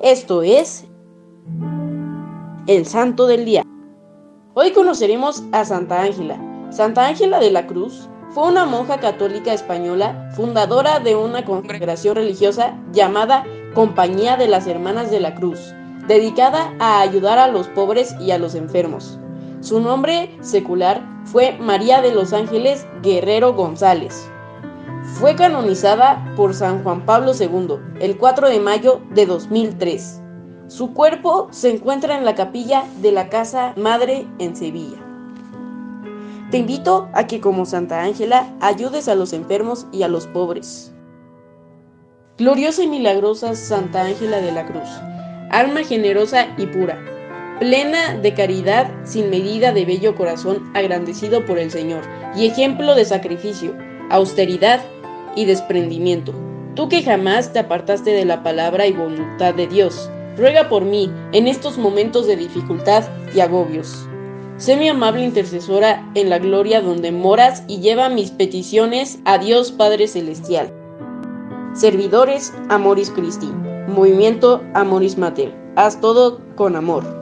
Esto es el Santo del Día. Hoy conoceremos a Santa Ángela. Santa Ángela de la Cruz fue una monja católica española, fundadora de una congregación religiosa llamada Compañía de las Hermanas de la Cruz, dedicada a ayudar a los pobres y a los enfermos. Su nombre secular fue María de los Ángeles Guerrero González. Fue canonizada por San Juan Pablo II el 4 de mayo de 2003. Su cuerpo se encuentra en la capilla de la Casa Madre en Sevilla. Te invito a que como Santa Ángela ayudes a los enfermos y a los pobres. Gloriosa y milagrosa Santa Ángela de la Cruz, alma generosa y pura, plena de caridad sin medida de bello corazón agrandecido por el Señor, y ejemplo de sacrificio, austeridad y desprendimiento. Tú que jamás te apartaste de la palabra y voluntad de Dios, ruega por mí en estos momentos de dificultad y agobios. Sé mi amable intercesora en la gloria donde moras y lleva mis peticiones a Dios Padre Celestial. Servidores Amoris Christi, Movimiento Amoris Mater. Haz todo con amor.